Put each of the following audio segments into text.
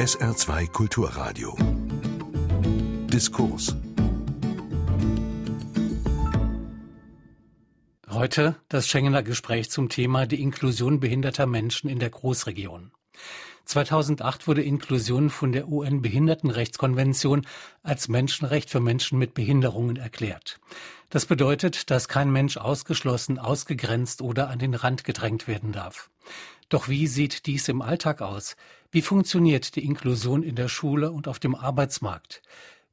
SR2 Kulturradio. Diskurs. Heute das Schengener Gespräch zum Thema die Inklusion behinderter Menschen in der Großregion. 2008 wurde Inklusion von der UN-Behindertenrechtskonvention als Menschenrecht für Menschen mit Behinderungen erklärt. Das bedeutet, dass kein Mensch ausgeschlossen, ausgegrenzt oder an den Rand gedrängt werden darf. Doch wie sieht dies im Alltag aus? Wie funktioniert die Inklusion in der Schule und auf dem Arbeitsmarkt?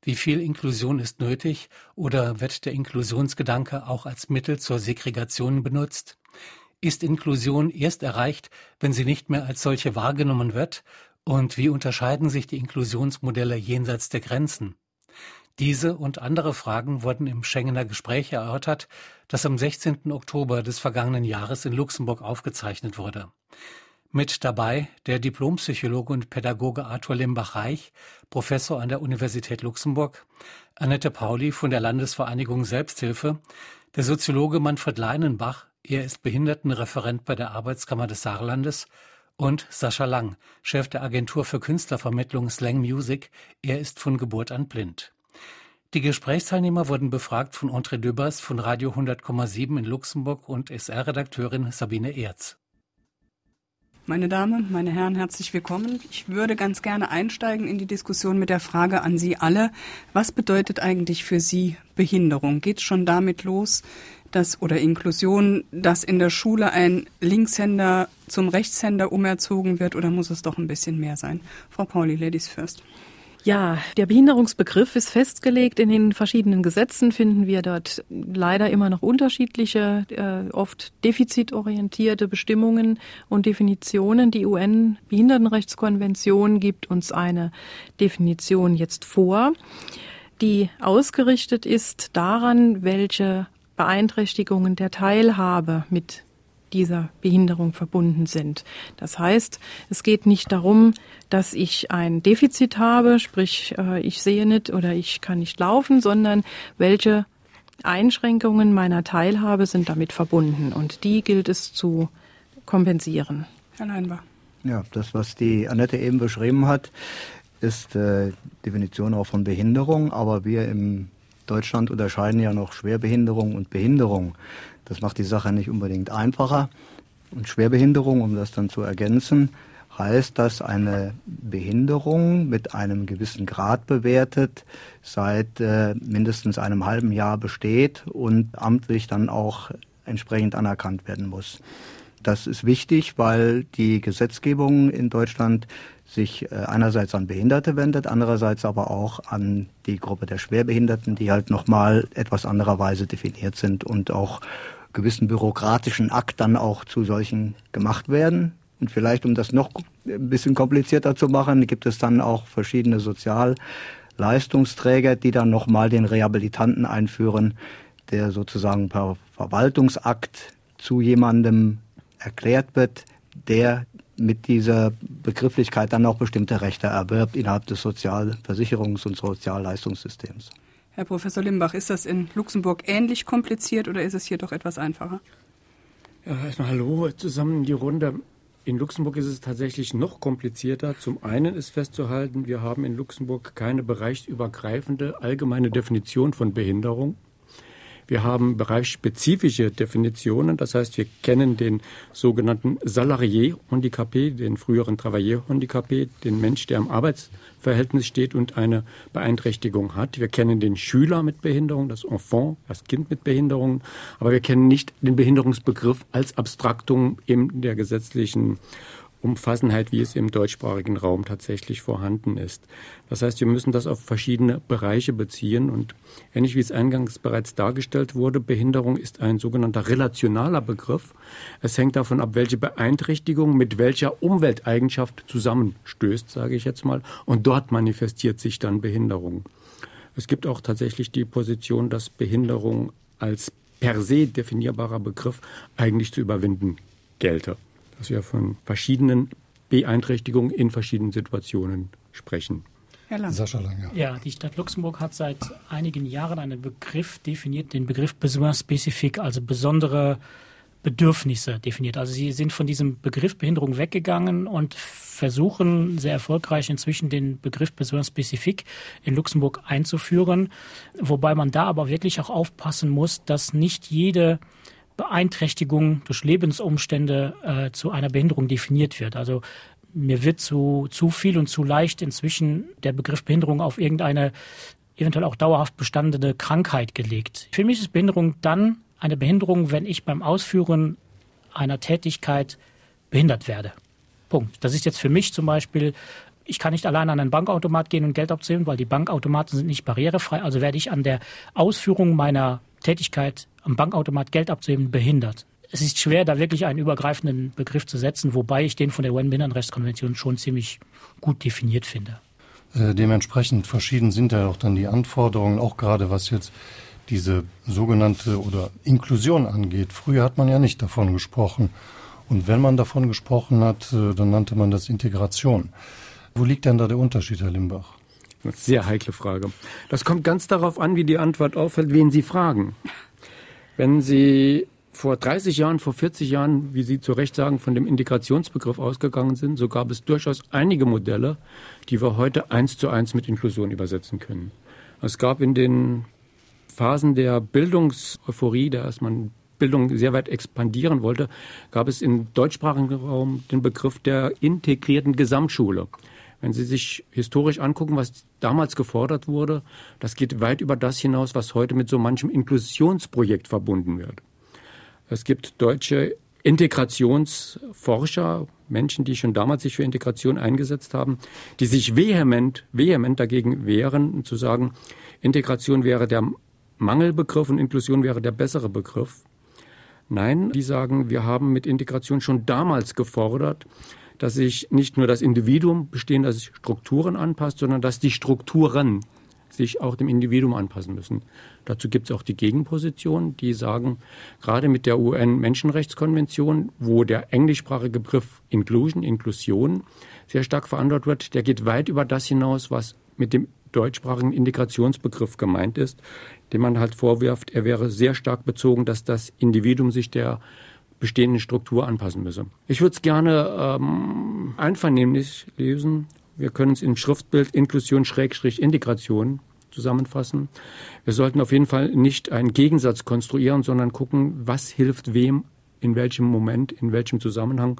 Wie viel Inklusion ist nötig oder wird der Inklusionsgedanke auch als Mittel zur Segregation benutzt? Ist Inklusion erst erreicht, wenn sie nicht mehr als solche wahrgenommen wird? Und wie unterscheiden sich die Inklusionsmodelle jenseits der Grenzen? Diese und andere Fragen wurden im Schengener Gespräch erörtert, das am 16. Oktober des vergangenen Jahres in Luxemburg aufgezeichnet wurde. Mit dabei der Diplompsychologe und Pädagoge Arthur Limbach-Reich, Professor an der Universität Luxemburg, Annette Pauli von der Landesvereinigung Selbsthilfe, der Soziologe Manfred Leinenbach, er ist Behindertenreferent bei der Arbeitskammer des Saarlandes, und Sascha Lang, Chef der Agentur für Künstlervermittlung Slang Music, er ist von Geburt an blind. Die Gesprächsteilnehmer wurden befragt von Andre Döbers von Radio 100,7 in Luxemburg und SR-Redakteurin Sabine Erz. Meine Damen, meine Herren, herzlich willkommen. Ich würde ganz gerne einsteigen in die Diskussion mit der Frage an Sie alle. Was bedeutet eigentlich für Sie Behinderung? Geht es schon damit los, dass, oder Inklusion, dass in der Schule ein Linkshänder zum Rechtshänder umerzogen wird oder muss es doch ein bisschen mehr sein? Frau Pauli, Ladies first. Ja, der Behinderungsbegriff ist festgelegt. In den verschiedenen Gesetzen finden wir dort leider immer noch unterschiedliche, äh, oft defizitorientierte Bestimmungen und Definitionen. Die UN-Behindertenrechtskonvention gibt uns eine Definition jetzt vor, die ausgerichtet ist daran, welche Beeinträchtigungen der Teilhabe mit dieser Behinderung verbunden sind. Das heißt, es geht nicht darum, dass ich ein Defizit habe, sprich äh, ich sehe nicht oder ich kann nicht laufen, sondern welche Einschränkungen meiner Teilhabe sind damit verbunden und die gilt es zu kompensieren. Herr Leinbach. Ja, das, was die Annette eben beschrieben hat, ist äh, Definition auch von Behinderung, aber wir im Deutschland unterscheiden ja noch Schwerbehinderung und Behinderung. Das macht die Sache nicht unbedingt einfacher. Und Schwerbehinderung, um das dann zu ergänzen, heißt, dass eine Behinderung mit einem gewissen Grad bewertet seit äh, mindestens einem halben Jahr besteht und amtlich dann auch entsprechend anerkannt werden muss. Das ist wichtig, weil die Gesetzgebung in Deutschland sich äh, einerseits an Behinderte wendet, andererseits aber auch an die Gruppe der Schwerbehinderten, die halt nochmal etwas andererweise definiert sind und auch gewissen bürokratischen Akt dann auch zu solchen gemacht werden. Und vielleicht, um das noch ein bisschen komplizierter zu machen, gibt es dann auch verschiedene Sozialleistungsträger, die dann nochmal den Rehabilitanten einführen, der sozusagen per Verwaltungsakt zu jemandem erklärt wird, der mit dieser Begrifflichkeit dann auch bestimmte Rechte erwirbt innerhalb des Sozialversicherungs- und Sozialleistungssystems. Herr Professor Limbach, ist das in Luxemburg ähnlich kompliziert oder ist es hier doch etwas einfacher? Ja, erstmal hallo zusammen in die Runde. In Luxemburg ist es tatsächlich noch komplizierter. Zum einen ist festzuhalten, wir haben in Luxemburg keine bereichsübergreifende allgemeine Definition von Behinderung. Wir haben bereichsspezifische Definitionen. Das heißt, wir kennen den sogenannten Salarié Handicapé, den früheren Travailleur Handicapé, den Mensch, der im Arbeitsverhältnis steht und eine Beeinträchtigung hat. Wir kennen den Schüler mit Behinderung, das Enfant, das Kind mit Behinderung. Aber wir kennen nicht den Behinderungsbegriff als Abstraktum in der gesetzlichen Umfassenheit, wie es im deutschsprachigen Raum tatsächlich vorhanden ist. Das heißt, wir müssen das auf verschiedene Bereiche beziehen und ähnlich wie es eingangs bereits dargestellt wurde, Behinderung ist ein sogenannter relationaler Begriff. Es hängt davon ab, welche Beeinträchtigung mit welcher Umwelteigenschaft zusammenstößt, sage ich jetzt mal, und dort manifestiert sich dann Behinderung. Es gibt auch tatsächlich die Position, dass Behinderung als per se definierbarer Begriff eigentlich zu überwinden gelte dass wir von verschiedenen Beeinträchtigungen in verschiedenen Situationen sprechen. Herr Lang. Sascha Lange. Ja, die Stadt Luxemburg hat seit einigen Jahren einen Begriff definiert, den Begriff spécifique, also besondere Bedürfnisse definiert. Also sie sind von diesem Begriff Behinderung weggegangen und versuchen sehr erfolgreich inzwischen den Begriff Spezifik in Luxemburg einzuführen, wobei man da aber wirklich auch aufpassen muss, dass nicht jede Beeinträchtigung durch Lebensumstände äh, zu einer Behinderung definiert wird. Also mir wird zu, zu viel und zu leicht inzwischen der Begriff Behinderung auf irgendeine eventuell auch dauerhaft bestandene Krankheit gelegt. Für mich ist Behinderung dann eine Behinderung, wenn ich beim Ausführen einer Tätigkeit behindert werde. Punkt. Das ist jetzt für mich zum Beispiel, ich kann nicht allein an einen Bankautomat gehen und Geld abzählen, weil die Bankautomaten sind nicht barrierefrei. Also werde ich an der Ausführung meiner Tätigkeit am Bankautomat Geld abzuheben behindert. Es ist schwer, da wirklich einen übergreifenden Begriff zu setzen, wobei ich den von der UN-Behindertenrechtskonvention schon ziemlich gut definiert finde. Äh, dementsprechend verschieden sind ja auch dann die Anforderungen, auch gerade was jetzt diese sogenannte oder Inklusion angeht. Früher hat man ja nicht davon gesprochen. Und wenn man davon gesprochen hat, äh, dann nannte man das Integration. Wo liegt denn da der Unterschied, Herr Limbach? Sehr heikle Frage. Das kommt ganz darauf an, wie die Antwort auffällt, wen Sie fragen. Wenn Sie vor 30 Jahren, vor 40 Jahren, wie Sie zu Recht sagen, von dem Integrationsbegriff ausgegangen sind, so gab es durchaus einige Modelle, die wir heute eins zu eins mit Inklusion übersetzen können. Es gab in den Phasen der Bildungseuphorie, da erst man Bildung sehr weit expandieren wollte, gab es im deutschsprachigen Raum den Begriff der integrierten Gesamtschule. Wenn Sie sich historisch angucken, was damals gefordert wurde, das geht weit über das hinaus, was heute mit so manchem Inklusionsprojekt verbunden wird. Es gibt deutsche Integrationsforscher, Menschen, die schon damals sich für Integration eingesetzt haben, die sich vehement, vehement dagegen wehren, zu sagen, Integration wäre der Mangelbegriff und Inklusion wäre der bessere Begriff. Nein, die sagen, wir haben mit Integration schon damals gefordert, dass sich nicht nur das Individuum bestehender Strukturen anpasst, sondern dass die Strukturen sich auch dem Individuum anpassen müssen. Dazu gibt es auch die Gegenposition, die sagen, gerade mit der UN-Menschenrechtskonvention, wo der englischsprachige Begriff Inclusion, Inklusion sehr stark verantwortet wird, der geht weit über das hinaus, was mit dem deutschsprachigen Integrationsbegriff gemeint ist, dem man halt vorwirft, er wäre sehr stark bezogen, dass das Individuum sich der bestehenden Struktur anpassen müsse. Ich würde es gerne ähm, einvernehmlich lesen. Wir können es in Schriftbild Inklusion Schrägstrich Integration zusammenfassen. Wir sollten auf jeden Fall nicht einen Gegensatz konstruieren, sondern gucken, was hilft wem, in welchem Moment, in welchem Zusammenhang.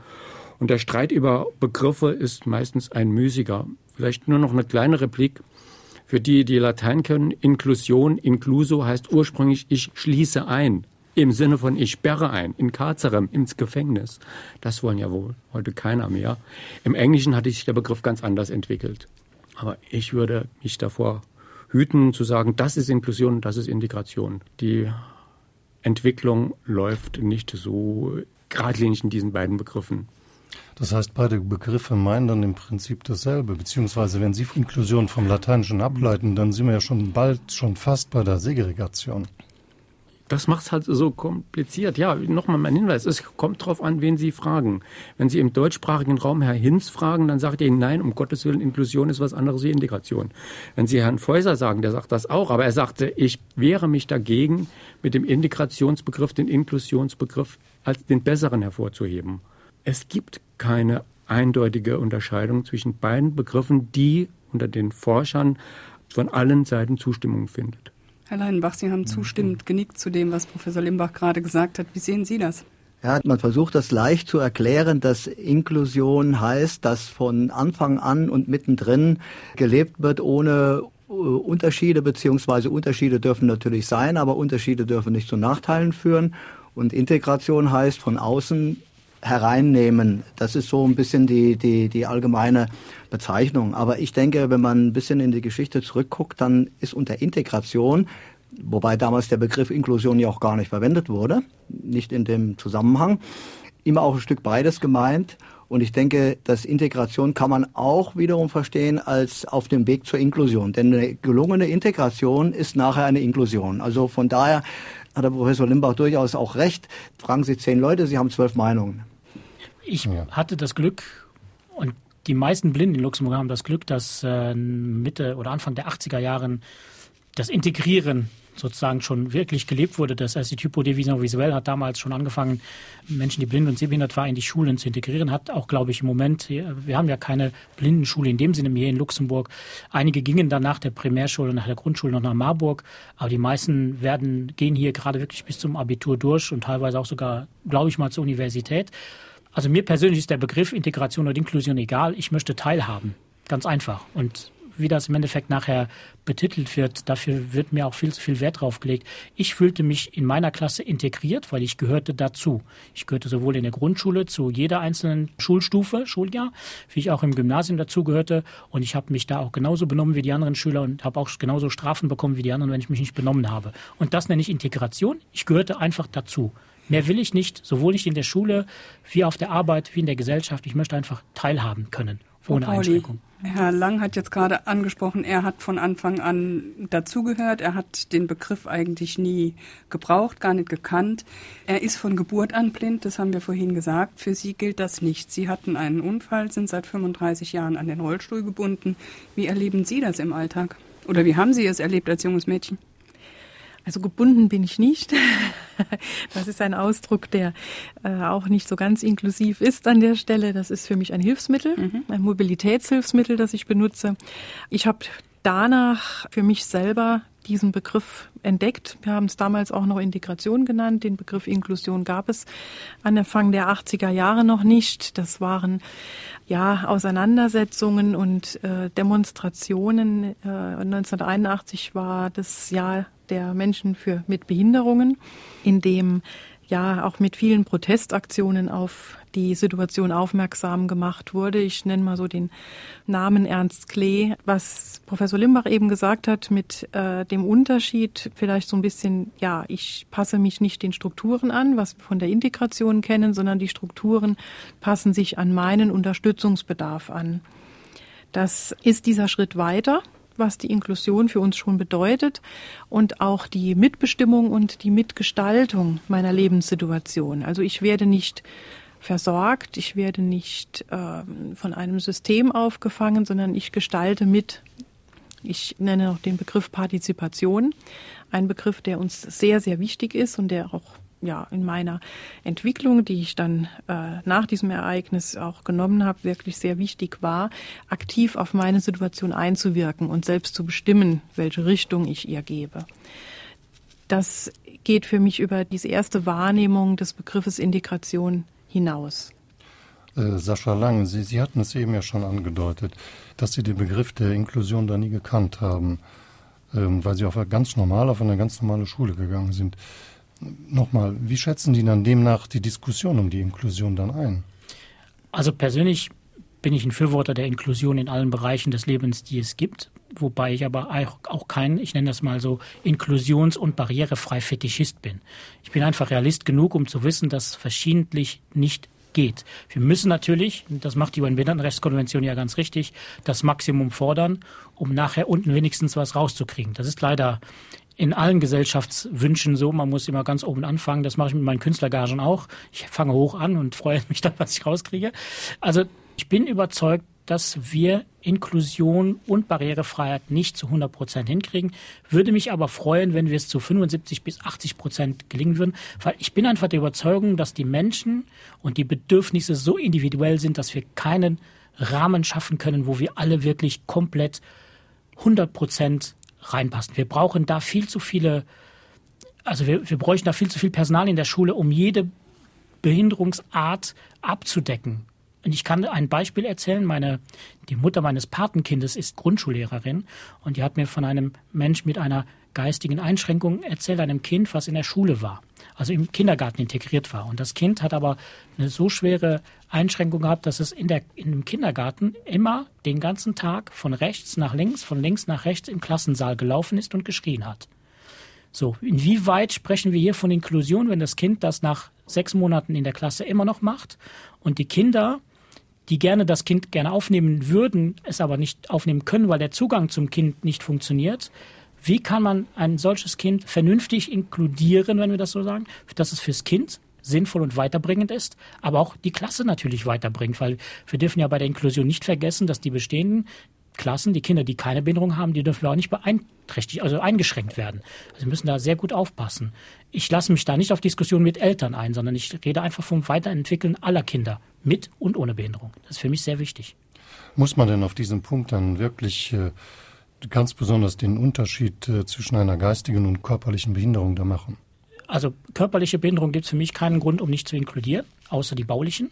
Und der Streit über Begriffe ist meistens ein müßiger. Vielleicht nur noch eine kleine Replik. Für die, die Latein können, Inklusion, incluso heißt ursprünglich, ich schließe ein. Im Sinne von, ich sperre ein, in Carcerem, ins Gefängnis. Das wollen ja wohl heute keiner mehr. Im Englischen hatte sich der Begriff ganz anders entwickelt. Aber ich würde mich davor hüten zu sagen, das ist Inklusion, das ist Integration. Die Entwicklung läuft nicht so geradlinig in diesen beiden Begriffen. Das heißt, beide Begriffe meinen dann im Prinzip dasselbe, beziehungsweise wenn Sie Inklusion vom Lateinischen ableiten, dann sind wir ja schon bald schon fast bei der Segregation. Das macht es halt so kompliziert. Ja, nochmal mein Hinweis. Es kommt darauf an, wen Sie fragen. Wenn Sie im deutschsprachigen Raum Herr Hinz fragen, dann sagt er Ihnen, nein, um Gottes Willen, Inklusion ist was anderes wie Integration. Wenn Sie Herrn Feuser sagen, der sagt das auch. Aber er sagte, ich wehre mich dagegen, mit dem Integrationsbegriff den Inklusionsbegriff als den besseren hervorzuheben. Es gibt keine eindeutige Unterscheidung zwischen beiden Begriffen, die unter den Forschern von allen Seiten Zustimmung findet. Herr Leinbach, Sie haben zustimmend genickt zu dem, was Professor Limbach gerade gesagt hat. Wie sehen Sie das? Ja, man versucht das leicht zu erklären, dass Inklusion heißt, dass von Anfang an und mittendrin gelebt wird ohne äh, Unterschiede, beziehungsweise Unterschiede dürfen natürlich sein, aber Unterschiede dürfen nicht zu Nachteilen führen. Und Integration heißt von außen hereinnehmen. Das ist so ein bisschen die, die, die allgemeine Bezeichnung. Aber ich denke, wenn man ein bisschen in die Geschichte zurückguckt, dann ist unter Integration, wobei damals der Begriff Inklusion ja auch gar nicht verwendet wurde, nicht in dem Zusammenhang, immer auch ein Stück beides gemeint. Und ich denke, dass Integration kann man auch wiederum verstehen als auf dem Weg zur Inklusion. Denn eine gelungene Integration ist nachher eine Inklusion. Also von daher hat der Professor Limbach durchaus auch recht. Fragen Sie zehn Leute, Sie haben zwölf Meinungen. Ich ja. hatte das Glück und die meisten Blinden in Luxemburg haben das Glück, dass äh, Mitte oder Anfang der 80er Jahren das Integrieren sozusagen schon wirklich gelebt wurde. Das heißt, die Typo Division Visuell hat damals schon angefangen, Menschen, die blind und sehbehindert waren, in die Schulen zu integrieren. Hat auch, glaube ich, im Moment, wir haben ja keine Blindenschule in dem Sinne hier in Luxemburg. Einige gingen dann nach der Primärschule, nach der Grundschule noch nach Marburg, aber die meisten werden, gehen hier gerade wirklich bis zum Abitur durch und teilweise auch sogar, glaube ich mal, zur Universität. Also mir persönlich ist der Begriff Integration und Inklusion egal. Ich möchte teilhaben. Ganz einfach. Und wie das im Endeffekt nachher betitelt wird, dafür wird mir auch viel zu viel Wert drauf gelegt. Ich fühlte mich in meiner Klasse integriert, weil ich gehörte dazu. Ich gehörte sowohl in der Grundschule zu jeder einzelnen Schulstufe, Schuljahr, wie ich auch im Gymnasium dazu gehörte. Und ich habe mich da auch genauso benommen wie die anderen Schüler und habe auch genauso Strafen bekommen wie die anderen, wenn ich mich nicht benommen habe. Und das nenne ich Integration. Ich gehörte einfach dazu. Mehr will ich nicht, sowohl nicht in der Schule, wie auf der Arbeit, wie in der Gesellschaft. Ich möchte einfach teilhaben können, ohne Pauli, Einschränkung. Herr Lang hat jetzt gerade angesprochen, er hat von Anfang an dazugehört. Er hat den Begriff eigentlich nie gebraucht, gar nicht gekannt. Er ist von Geburt an blind, das haben wir vorhin gesagt. Für Sie gilt das nicht. Sie hatten einen Unfall, sind seit 35 Jahren an den Rollstuhl gebunden. Wie erleben Sie das im Alltag? Oder wie haben Sie es erlebt als junges Mädchen? Also gebunden bin ich nicht. Das ist ein Ausdruck, der äh, auch nicht so ganz inklusiv ist an der Stelle. Das ist für mich ein Hilfsmittel, mhm. ein Mobilitätshilfsmittel, das ich benutze. Ich habe danach für mich selber diesen Begriff entdeckt. Wir haben es damals auch noch Integration genannt. Den Begriff Inklusion gab es Anfang der 80er Jahre noch nicht. Das waren ja Auseinandersetzungen und äh, Demonstrationen. Äh, 1981 war das Jahr der Menschen für, mit Behinderungen, in dem ja auch mit vielen Protestaktionen auf die Situation aufmerksam gemacht wurde. Ich nenne mal so den Namen Ernst Klee, was Professor Limbach eben gesagt hat, mit äh, dem Unterschied vielleicht so ein bisschen, ja, ich passe mich nicht den Strukturen an, was wir von der Integration kennen, sondern die Strukturen passen sich an meinen Unterstützungsbedarf an. Das ist dieser Schritt weiter was die Inklusion für uns schon bedeutet und auch die Mitbestimmung und die Mitgestaltung meiner Lebenssituation. Also ich werde nicht versorgt, ich werde nicht äh, von einem System aufgefangen, sondern ich gestalte mit. Ich nenne noch den Begriff Partizipation, ein Begriff, der uns sehr, sehr wichtig ist und der auch ja, in meiner Entwicklung, die ich dann äh, nach diesem Ereignis auch genommen habe, wirklich sehr wichtig war, aktiv auf meine Situation einzuwirken und selbst zu bestimmen, welche Richtung ich ihr gebe. Das geht für mich über diese erste Wahrnehmung des Begriffes Integration hinaus. Äh, Sascha Lang, Sie, Sie hatten es eben ja schon angedeutet, dass Sie den Begriff der Inklusion da nie gekannt haben, ähm, weil Sie auf eine ganz normal auf eine ganz normale Schule gegangen sind. Nochmal, wie schätzen die dann demnach die Diskussion um die Inklusion dann ein? Also persönlich bin ich ein Fürworter der Inklusion in allen Bereichen des Lebens, die es gibt. Wobei ich aber auch kein, ich nenne das mal so, inklusions- und barrierefrei Fetischist bin. Ich bin einfach Realist genug, um zu wissen, dass verschiedentlich nicht geht. Wir müssen natürlich, das macht die UN-Behindertenrechtskonvention ja ganz richtig, das Maximum fordern, um nachher unten wenigstens was rauszukriegen. Das ist leider in allen Gesellschaftswünschen so. Man muss immer ganz oben anfangen. Das mache ich mit meinen Künstlergagen auch. Ich fange hoch an und freue mich dann, was ich rauskriege. Also ich bin überzeugt, dass wir Inklusion und Barrierefreiheit nicht zu 100 Prozent hinkriegen. Würde mich aber freuen, wenn wir es zu 75 bis 80 Prozent gelingen würden, weil ich bin einfach der Überzeugung, dass die Menschen und die Bedürfnisse so individuell sind, dass wir keinen Rahmen schaffen können, wo wir alle wirklich komplett 100 Prozent reinpassen. Wir brauchen da viel zu viele, also wir, wir bräuchten da viel zu viel Personal in der Schule, um jede Behinderungsart abzudecken. Und ich kann ein Beispiel erzählen. Meine, die Mutter meines Patenkindes ist Grundschullehrerin und die hat mir von einem Mensch mit einer geistigen Einschränkung erzählt, einem Kind, was in der Schule war, also im Kindergarten integriert war. Und das Kind hat aber eine so schwere Einschränkung gehabt, dass es in der, in dem Kindergarten immer den ganzen Tag von rechts nach links, von links nach rechts im Klassensaal gelaufen ist und geschrien hat. So, inwieweit sprechen wir hier von Inklusion, wenn das Kind das nach sechs Monaten in der Klasse immer noch macht. Und die Kinder, die gerne das Kind gerne aufnehmen würden, es aber nicht aufnehmen können, weil der Zugang zum Kind nicht funktioniert, wie kann man ein solches Kind vernünftig inkludieren, wenn wir das so sagen, dass es fürs Kind sinnvoll und weiterbringend ist, aber auch die Klasse natürlich weiterbringt, weil wir dürfen ja bei der Inklusion nicht vergessen, dass die bestehenden Klassen, die Kinder, die keine Behinderung haben, die dürfen auch nicht beeinträchtigt, also eingeschränkt werden. Also wir müssen da sehr gut aufpassen. Ich lasse mich da nicht auf Diskussionen mit Eltern ein, sondern ich rede einfach vom Weiterentwickeln aller Kinder mit und ohne Behinderung. Das ist für mich sehr wichtig. Muss man denn auf diesem Punkt dann wirklich äh, ganz besonders den Unterschied äh, zwischen einer geistigen und körperlichen Behinderung da machen? Also körperliche Behinderung gibt es für mich keinen Grund, um nicht zu inkludieren, außer die baulichen.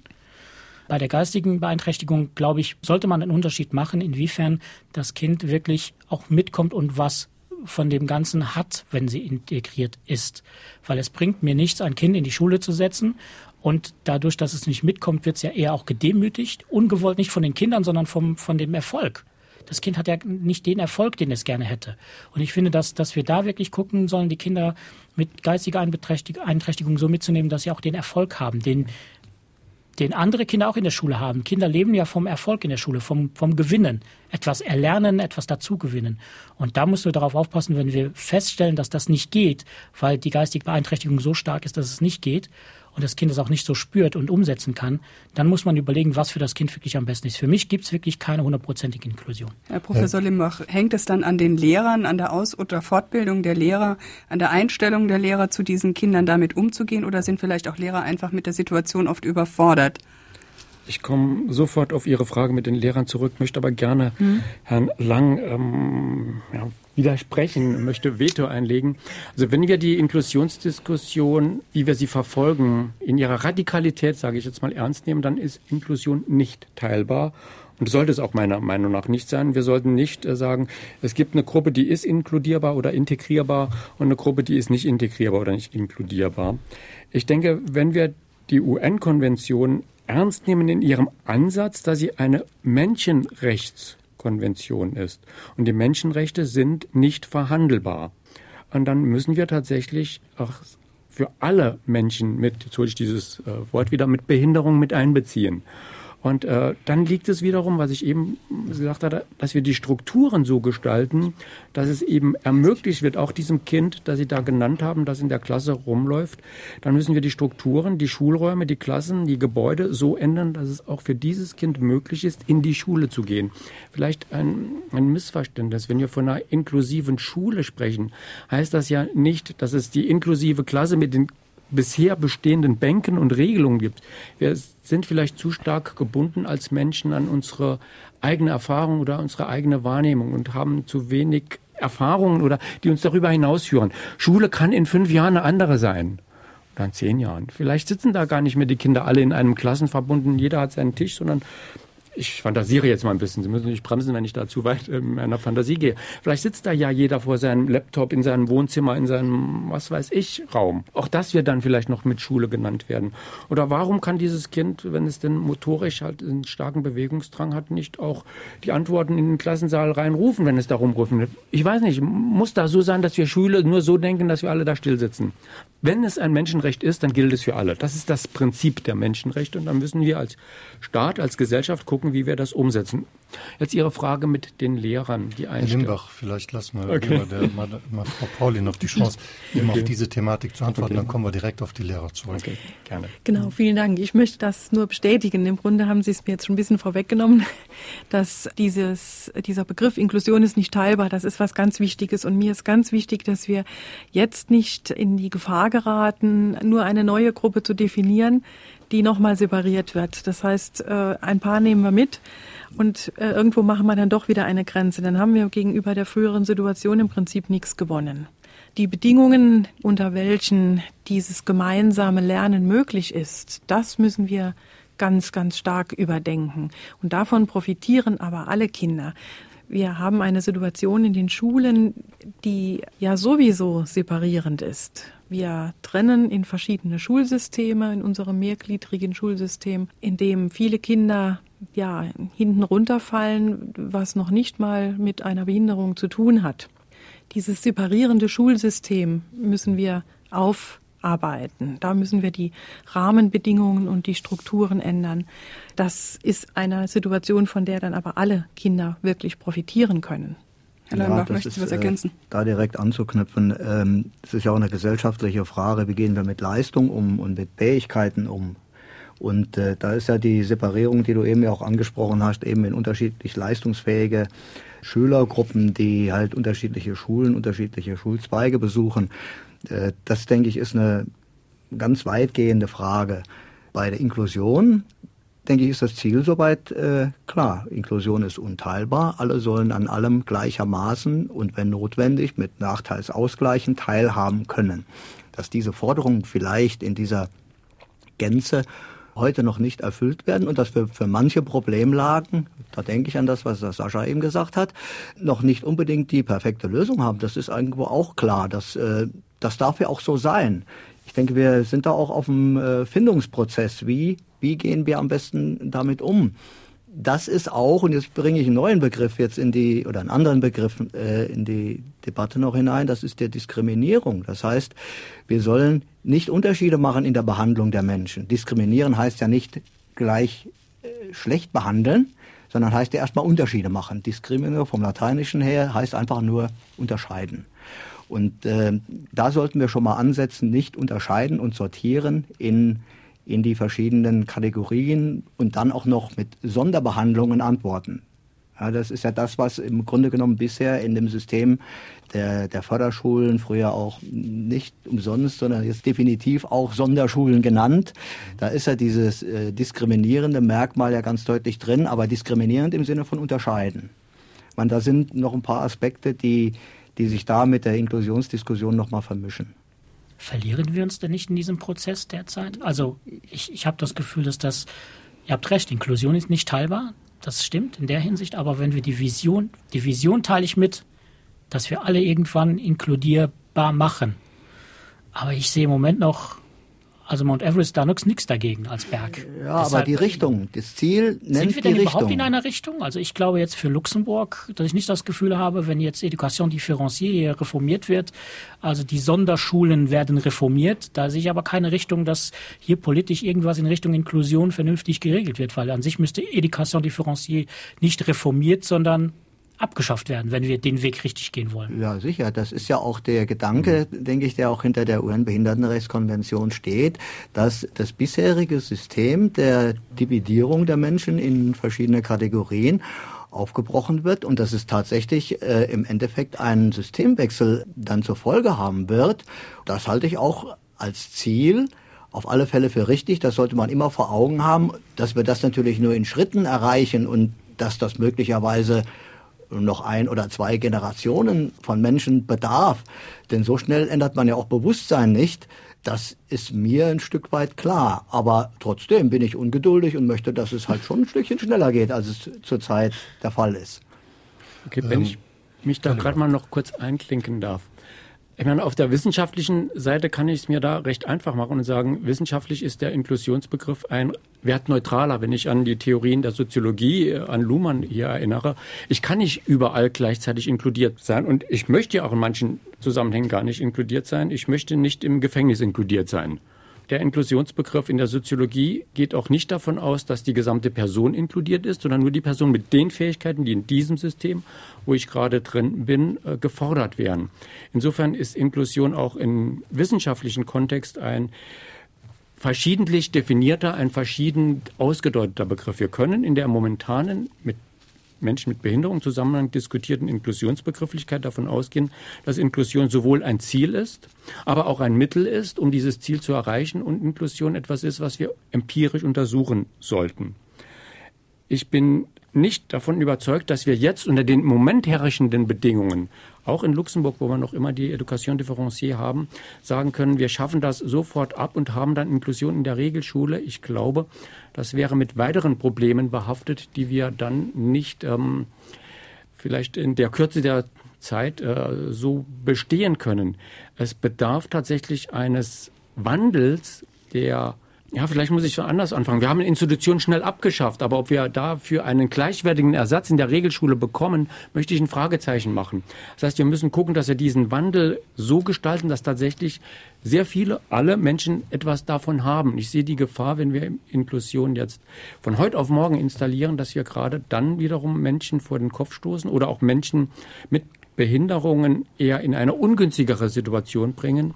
Bei der geistigen Beeinträchtigung, glaube ich, sollte man einen Unterschied machen, inwiefern das Kind wirklich auch mitkommt und was von dem Ganzen hat, wenn sie integriert ist. Weil es bringt mir nichts, ein Kind in die Schule zu setzen und dadurch, dass es nicht mitkommt, wird es ja eher auch gedemütigt, ungewollt nicht von den Kindern, sondern vom, von dem Erfolg. Das Kind hat ja nicht den Erfolg, den es gerne hätte. Und ich finde, dass, dass wir da wirklich gucken sollen, die Kinder mit geistiger Beeinträchtigung so mitzunehmen, dass sie auch den Erfolg haben, den, den andere Kinder auch in der Schule haben. Kinder leben ja vom Erfolg in der Schule, vom, vom Gewinnen. Etwas erlernen, etwas dazugewinnen. Und da müssen wir darauf aufpassen, wenn wir feststellen, dass das nicht geht, weil die geistige Beeinträchtigung so stark ist, dass es nicht geht und das Kind es auch nicht so spürt und umsetzen kann, dann muss man überlegen, was für das Kind wirklich am besten ist. Für mich gibt es wirklich keine hundertprozentige Inklusion. Herr Professor Limbach, hängt es dann an den Lehrern, an der Aus- oder Fortbildung der Lehrer, an der Einstellung der Lehrer zu diesen Kindern damit umzugehen oder sind vielleicht auch Lehrer einfach mit der Situation oft überfordert? Ich komme sofort auf Ihre Frage mit den Lehrern zurück, möchte aber gerne hm. Herrn Lang ähm, ja, widersprechen, möchte Veto einlegen. Also wenn wir die Inklusionsdiskussion, wie wir sie verfolgen, in ihrer Radikalität, sage ich jetzt mal ernst nehmen, dann ist Inklusion nicht teilbar. Und sollte es auch meiner Meinung nach nicht sein. Wir sollten nicht äh, sagen, es gibt eine Gruppe, die ist inkludierbar oder integrierbar und eine Gruppe, die ist nicht integrierbar oder nicht inkludierbar. Ich denke, wenn wir die UN-Konvention ernst nehmen in ihrem Ansatz, dass sie eine Menschenrechtskonvention ist. Und die Menschenrechte sind nicht verhandelbar. Und dann müssen wir tatsächlich auch für alle Menschen mit, jetzt hole ich dieses äh, Wort wieder, mit Behinderung mit einbeziehen. Und äh, dann liegt es wiederum, was ich eben gesagt hatte, dass wir die Strukturen so gestalten, dass es eben ermöglicht wird, auch diesem Kind, das Sie da genannt haben, das in der Klasse rumläuft, dann müssen wir die Strukturen, die Schulräume, die Klassen, die Gebäude so ändern, dass es auch für dieses Kind möglich ist, in die Schule zu gehen. Vielleicht ein, ein Missverständnis. Wenn wir von einer inklusiven Schule sprechen, heißt das ja nicht, dass es die inklusive Klasse mit den bisher bestehenden Bänken und Regelungen gibt. Wir sind vielleicht zu stark gebunden als Menschen an unsere eigene Erfahrung oder unsere eigene Wahrnehmung und haben zu wenig Erfahrungen oder die uns darüber hinausführen. Schule kann in fünf Jahren eine andere sein. Oder in zehn Jahren. Vielleicht sitzen da gar nicht mehr die Kinder alle in einem Klassenverbund und jeder hat seinen Tisch, sondern ich fantasiere jetzt mal ein bisschen. Sie müssen nicht bremsen, wenn ich da zu weit in meiner Fantasie gehe. Vielleicht sitzt da ja jeder vor seinem Laptop in seinem Wohnzimmer, in seinem, was weiß ich, Raum. Auch das wird dann vielleicht noch mit Schule genannt werden. Oder warum kann dieses Kind, wenn es denn motorisch halt einen starken Bewegungsdrang hat, nicht auch die Antworten in den Klassensaal reinrufen, wenn es darum rufen wird? Ich weiß nicht, muss da so sein, dass wir Schüler nur so denken, dass wir alle da still sitzen? Wenn es ein Menschenrecht ist, dann gilt es für alle. Das ist das Prinzip der Menschenrechte und dann müssen wir als Staat, als Gesellschaft gucken, wie wir das umsetzen. Jetzt Ihre Frage mit den Lehrern, die Herr Limbach, vielleicht lassen wir okay. der, mal, mal, Frau Pauli noch die Chance, eben okay. auf diese Thematik zu antworten. Okay. Dann kommen wir direkt auf die Lehrer zurück. Okay. Gerne. Genau, vielen Dank. Ich möchte das nur bestätigen. Im Grunde haben Sie es mir jetzt schon ein bisschen vorweggenommen, dass dieses, dieser Begriff Inklusion ist nicht teilbar. Das ist was ganz Wichtiges. Und mir ist ganz wichtig, dass wir jetzt nicht in die Gefahr geraten, nur eine neue Gruppe zu definieren, die nochmal separiert wird. Das heißt, äh, ein paar nehmen wir mit und äh, irgendwo machen wir dann doch wieder eine Grenze. Dann haben wir gegenüber der früheren Situation im Prinzip nichts gewonnen. Die Bedingungen, unter welchen dieses gemeinsame Lernen möglich ist, das müssen wir ganz, ganz stark überdenken. Und davon profitieren aber alle Kinder. Wir haben eine Situation in den Schulen, die ja sowieso separierend ist. Wir trennen in verschiedene Schulsysteme, in unserem mehrgliedrigen Schulsystem, in dem viele Kinder ja hinten runterfallen, was noch nicht mal mit einer Behinderung zu tun hat. Dieses separierende Schulsystem müssen wir aufarbeiten. Da müssen wir die Rahmenbedingungen und die Strukturen ändern. Das ist eine Situation, von der dann aber alle Kinder wirklich profitieren können. Herr Leinbach, ja, möchten Sie was äh, ergänzen? Äh, da direkt anzuknüpfen, ähm, es ist ja auch eine gesellschaftliche Frage, wie gehen wir mit Leistung um und mit Fähigkeiten um. Und äh, da ist ja die Separierung, die du eben ja auch angesprochen hast, eben in unterschiedlich leistungsfähige Schülergruppen, die halt unterschiedliche Schulen, unterschiedliche Schulzweige besuchen. Äh, das, denke ich, ist eine ganz weitgehende Frage. Bei der Inklusion, denke ich, ist das Ziel soweit äh, klar. Inklusion ist unteilbar. Alle sollen an allem gleichermaßen und wenn notwendig mit Nachteilsausgleichen teilhaben können. Dass diese Forderungen vielleicht in dieser Gänze heute noch nicht erfüllt werden und dass wir für manche Problemlagen, da denke ich an das, was Sascha eben gesagt hat, noch nicht unbedingt die perfekte Lösung haben. Das ist irgendwo auch klar. Das, äh, das darf ja auch so sein. Ich denke, wir sind da auch auf dem äh, Findungsprozess. Wie, wie gehen wir am besten damit um? das ist auch, und jetzt bringe ich einen neuen Begriff jetzt in die, oder einen anderen Begriff äh, in die Debatte noch hinein, das ist der Diskriminierung. Das heißt, wir sollen nicht Unterschiede machen in der Behandlung der Menschen. Diskriminieren heißt ja nicht gleich äh, schlecht behandeln, sondern heißt ja erstmal Unterschiede machen. Diskriminieren vom Lateinischen her heißt einfach nur unterscheiden. Und äh, da sollten wir schon mal ansetzen, nicht unterscheiden und sortieren in in die verschiedenen Kategorien und dann auch noch mit Sonderbehandlungen antworten. Ja, das ist ja das, was im Grunde genommen bisher in dem System der, der Förderschulen, früher auch nicht umsonst, sondern jetzt definitiv auch Sonderschulen genannt. Da ist ja dieses äh, diskriminierende Merkmal ja ganz deutlich drin, aber diskriminierend im Sinne von unterscheiden. Man, da sind noch ein paar Aspekte, die, die sich da mit der Inklusionsdiskussion nochmal vermischen. Verlieren wir uns denn nicht in diesem Prozess derzeit? Also ich, ich habe das Gefühl, dass das, ihr habt recht, Inklusion ist nicht teilbar, das stimmt in der Hinsicht, aber wenn wir die Vision, die Vision teile ich mit, dass wir alle irgendwann inkludierbar machen. Aber ich sehe im Moment noch also Mount Everest, da nutzt nichts dagegen als Berg. Ja, Deshalb, aber die Richtung, das Ziel nennt Sind wir denn überhaupt Richtung. in einer Richtung? Also ich glaube jetzt für Luxemburg, dass ich nicht das Gefühl habe, wenn jetzt Education differenciée reformiert wird, also die Sonderschulen werden reformiert, da sehe ich aber keine Richtung, dass hier politisch irgendwas in Richtung Inklusion vernünftig geregelt wird, weil an sich müsste Education differenciée nicht reformiert, sondern abgeschafft werden, wenn wir den Weg richtig gehen wollen. Ja, sicher. Das ist ja auch der Gedanke, mhm. denke ich, der auch hinter der UN-Behindertenrechtskonvention steht, dass das bisherige System der Dividierung der Menschen in verschiedene Kategorien aufgebrochen wird und dass es tatsächlich äh, im Endeffekt einen Systemwechsel dann zur Folge haben wird. Das halte ich auch als Ziel auf alle Fälle für richtig. Das sollte man immer vor Augen haben, dass wir das natürlich nur in Schritten erreichen und dass das möglicherweise noch ein oder zwei Generationen von Menschen bedarf. Denn so schnell ändert man ja auch Bewusstsein nicht. Das ist mir ein Stück weit klar. Aber trotzdem bin ich ungeduldig und möchte, dass es halt schon ein Stückchen schneller geht, als es zurzeit der Fall ist. Okay, wenn ähm, ich mich da gerade mal noch kurz einklinken darf. Ich meine, auf der wissenschaftlichen Seite kann ich es mir da recht einfach machen und sagen, wissenschaftlich ist der Inklusionsbegriff ein wertneutraler, wenn ich an die Theorien der Soziologie, äh, an Luhmann hier erinnere. Ich kann nicht überall gleichzeitig inkludiert sein und ich möchte ja auch in manchen Zusammenhängen gar nicht inkludiert sein. Ich möchte nicht im Gefängnis inkludiert sein. Der Inklusionsbegriff in der Soziologie geht auch nicht davon aus, dass die gesamte Person inkludiert ist, sondern nur die Person mit den Fähigkeiten, die in diesem System, wo ich gerade drin bin, äh, gefordert werden. Insofern ist Inklusion auch im wissenschaftlichen Kontext ein verschiedentlich definierter, ein verschieden ausgedeuteter Begriff. Wir können in der momentanen mit Menschen mit Behinderung Zusammenhang diskutierten Inklusionsbegrifflichkeit davon ausgehen, dass Inklusion sowohl ein Ziel ist, aber auch ein Mittel ist, um dieses Ziel zu erreichen und Inklusion etwas ist, was wir empirisch untersuchen sollten. Ich bin nicht davon überzeugt, dass wir jetzt unter den im Moment herrschenden Bedingungen, auch in Luxemburg, wo wir noch immer die Education differenciée haben, sagen können, wir schaffen das sofort ab und haben dann Inklusion in der Regelschule. Ich glaube, das wäre mit weiteren Problemen behaftet, die wir dann nicht ähm, vielleicht in der Kürze der Zeit äh, so bestehen können. Es bedarf tatsächlich eines Wandels der ja, vielleicht muss ich anders anfangen. Wir haben Institutionen schnell abgeschafft, aber ob wir dafür einen gleichwertigen Ersatz in der Regelschule bekommen, möchte ich ein Fragezeichen machen. Das heißt, wir müssen gucken, dass wir diesen Wandel so gestalten, dass tatsächlich sehr viele, alle Menschen etwas davon haben. Ich sehe die Gefahr, wenn wir Inklusion jetzt von heute auf morgen installieren, dass wir gerade dann wiederum Menschen vor den Kopf stoßen oder auch Menschen mit Behinderungen eher in eine ungünstigere Situation bringen,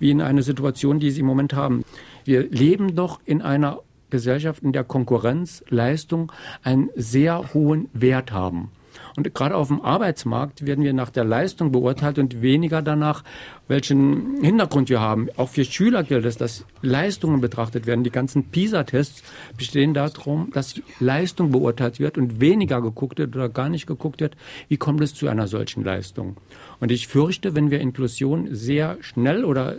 wie in eine Situation, die sie im Moment haben. Wir leben doch in einer Gesellschaft, in der Konkurrenz, Leistung einen sehr hohen Wert haben. Und gerade auf dem Arbeitsmarkt werden wir nach der Leistung beurteilt und weniger danach, welchen Hintergrund wir haben. Auch für Schüler gilt es, dass Leistungen betrachtet werden. Die ganzen PISA-Tests bestehen darum, dass Leistung beurteilt wird und weniger geguckt wird oder gar nicht geguckt wird, wie kommt es zu einer solchen Leistung. Und ich fürchte, wenn wir Inklusion sehr schnell oder